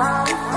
Wow.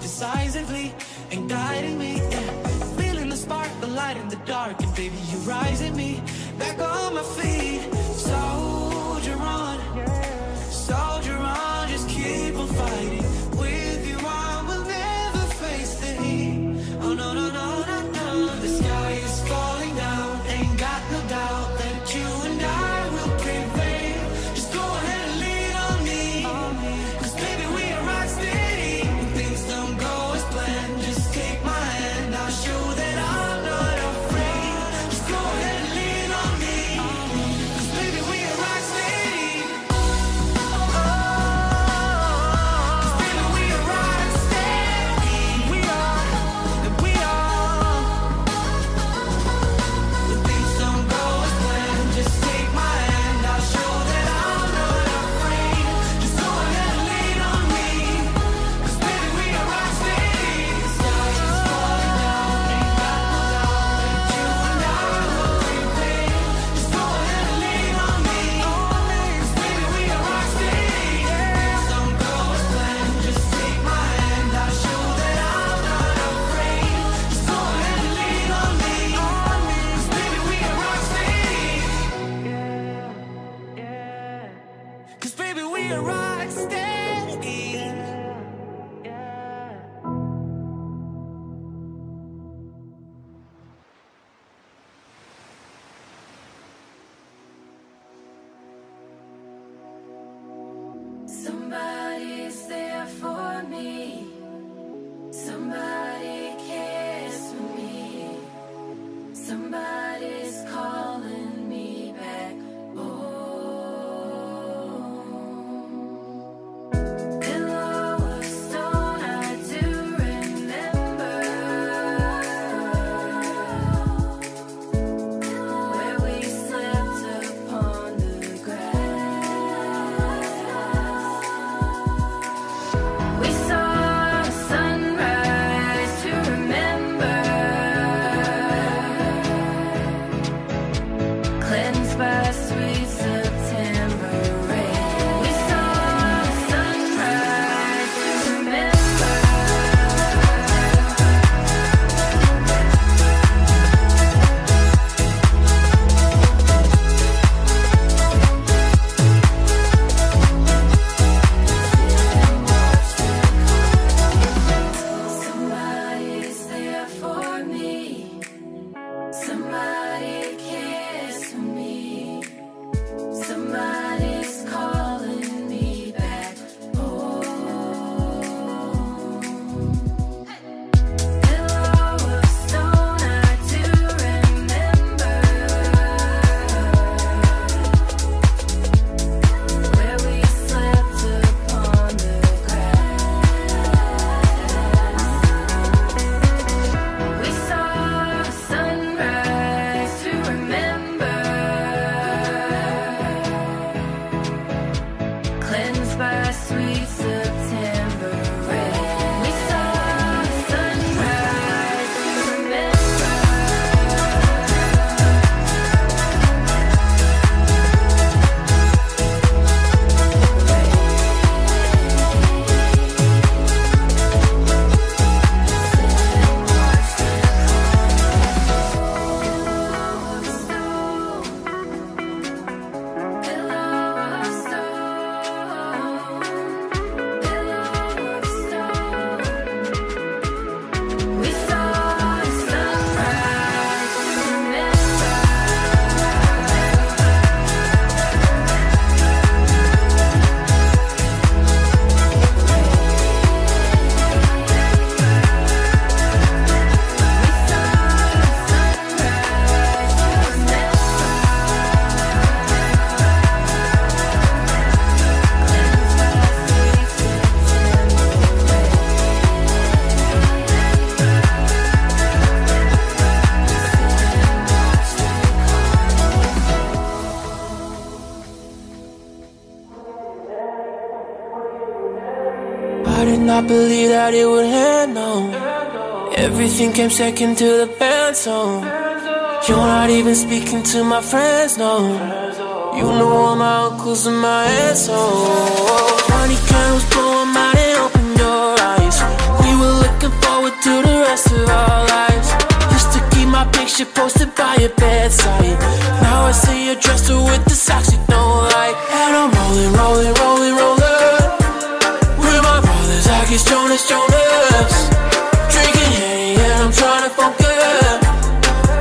decisively and guiding me. Yeah. Feeling the spark, the light in the dark, and baby, you rising me back on my feet. Soldier on. Not believe that it would no. Everything came second to the band song. You're not even speaking to my friends, no. You know all my uncles and my aunts, oh. so. Twenty candles, blow 'em out and open your eyes. We were looking forward to the rest of our lives. Used to keep my picture posted by your bedside. Now I see you dressed with the socks you don't like. And I'm rolling, rolling, rolling, rolling. With my brothers, I guess Jonas, Jonas. Drinking Henny and I'm trying to focus.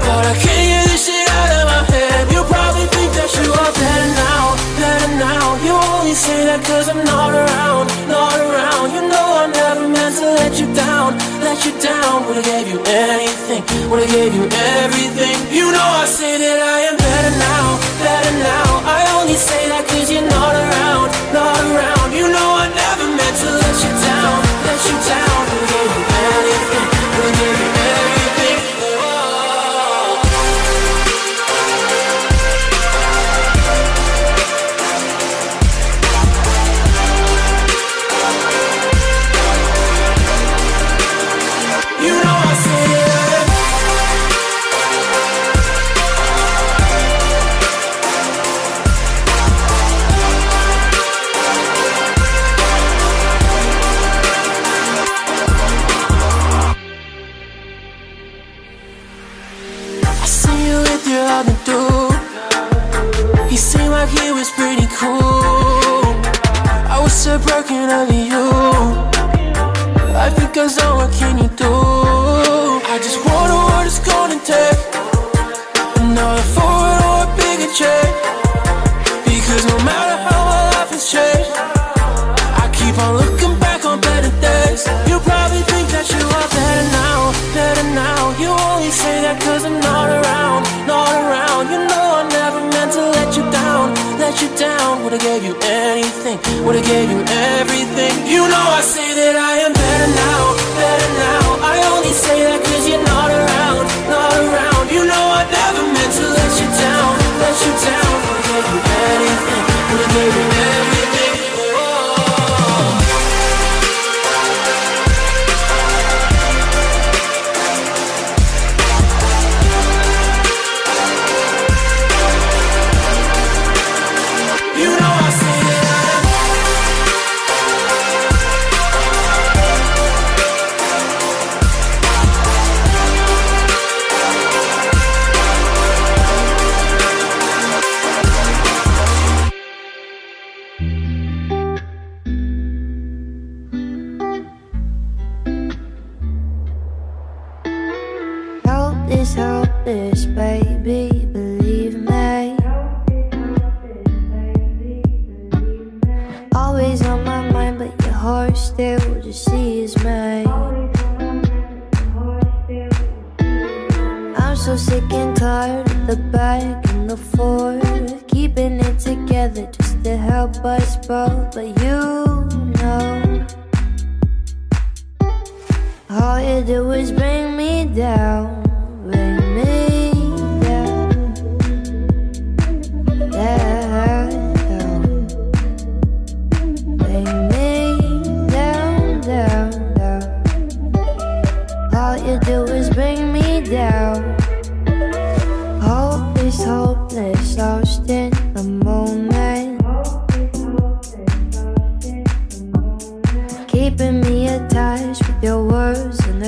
But I can't get this shit out of my head. You probably think that you are better now, better now. You only say that cause I'm not around, not around. You know I never meant to let you down, let you down. Would've gave you anything, would've gave you everything. You know I say that I am better now, better now. I only say that cause you're not around, not around. You know I you your other dude. He seemed like he was pretty cool. I was so broken over you. Life because on, what can you do? I just wonder what it's gonna take. Another forward or a bigger check. Because no matter how my life has changed, I keep on looking back on better days. You probably think that you are better now, better now. You only say that cause I'm not let you down. Would've gave you anything, would've gave you everything. You know I say that I am better now, better now. I only say that cause you're not around, not around. You know I never meant to let you down, let you down. Would've gave you anything, would've gave you everything. Together just to help us both. But you know. All you do is bring me down,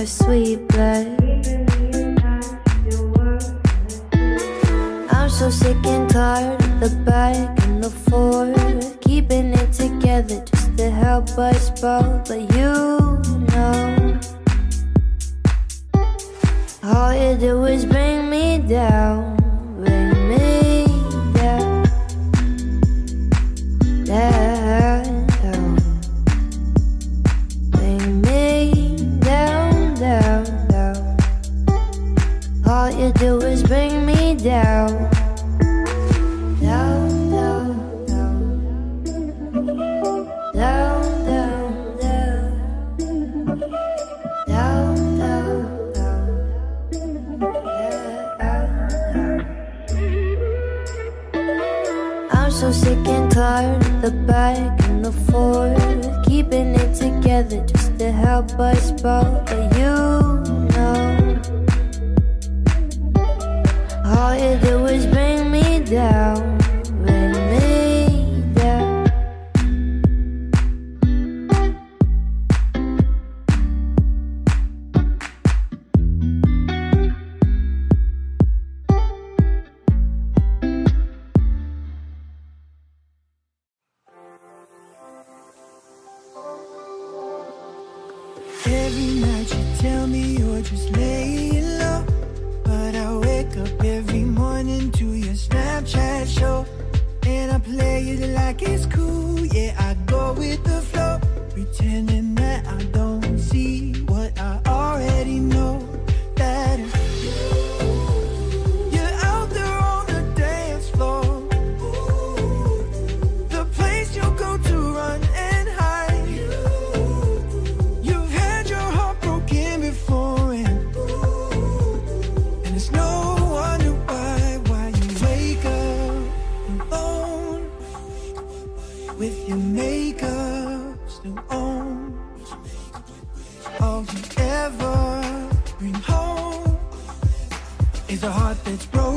their sweet blood. I'm so sick and tired the back and the forth, keeping it together just to help us both. But you know, all you do is bring me down, with your makeup still on. All you ever bring home is a heart that's broken.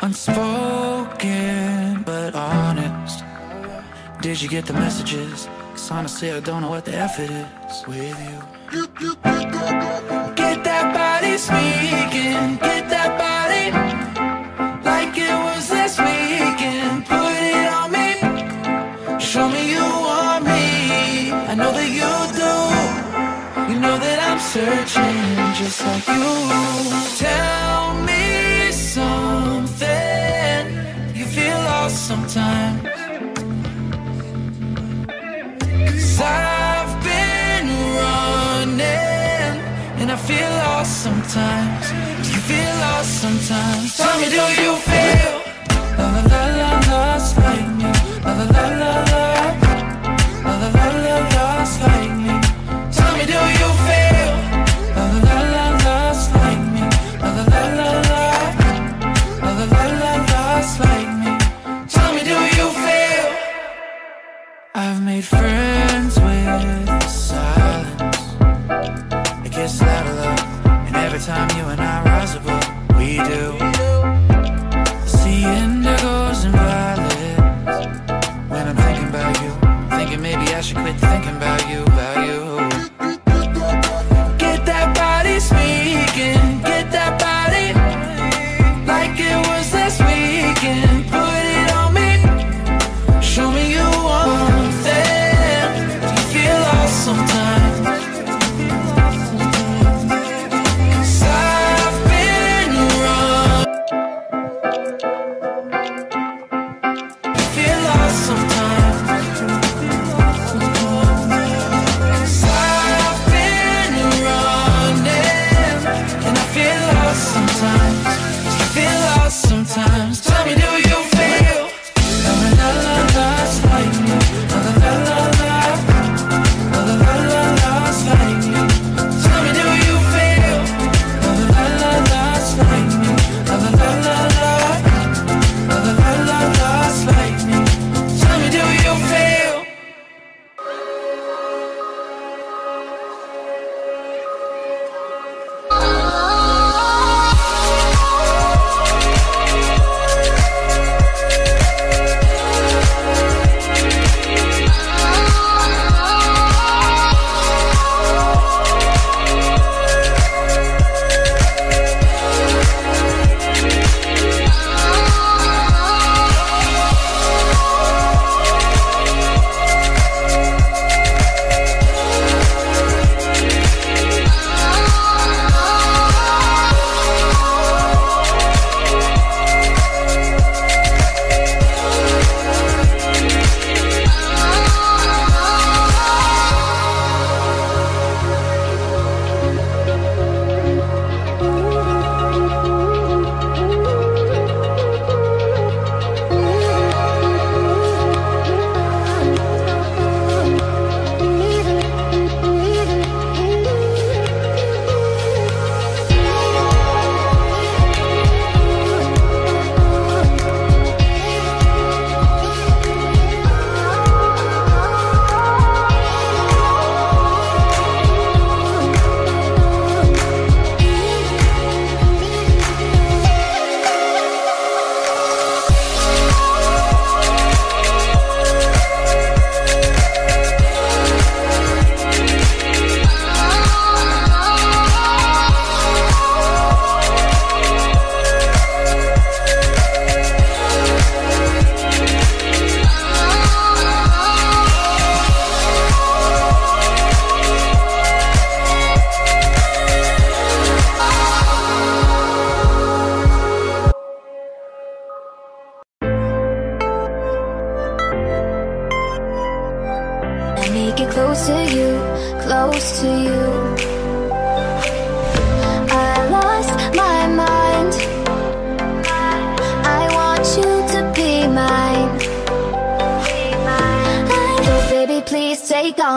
Unspoken, but honest. Did you get the messages? Cause honestly, I don't know what the F it is with you. Get that body speaking, get that body like it was this weekend. Put it on me, show me you want me. I know that you do, you know that I'm searching just like you. Tell me something you feel lost sometimes. Cause I've been running and I feel lost sometimes. Do you feel lost sometimes? Tell me, do you feel la la la la lost right now? La la la la. la.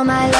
all my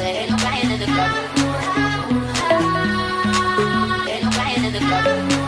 Ain't nobody in the club. Ain't nobody in the club.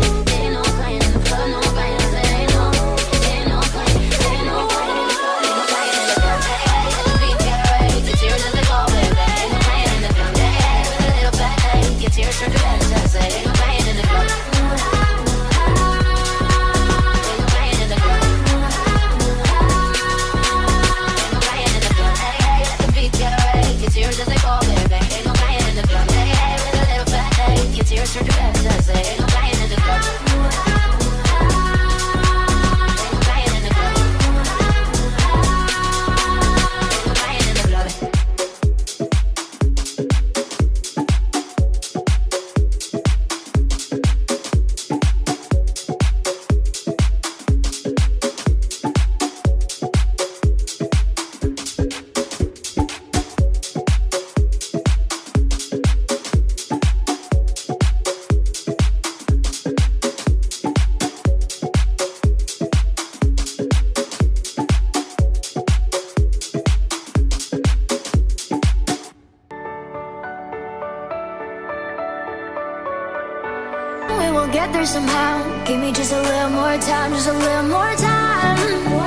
somehow. Give me just a little more time, just a little more time.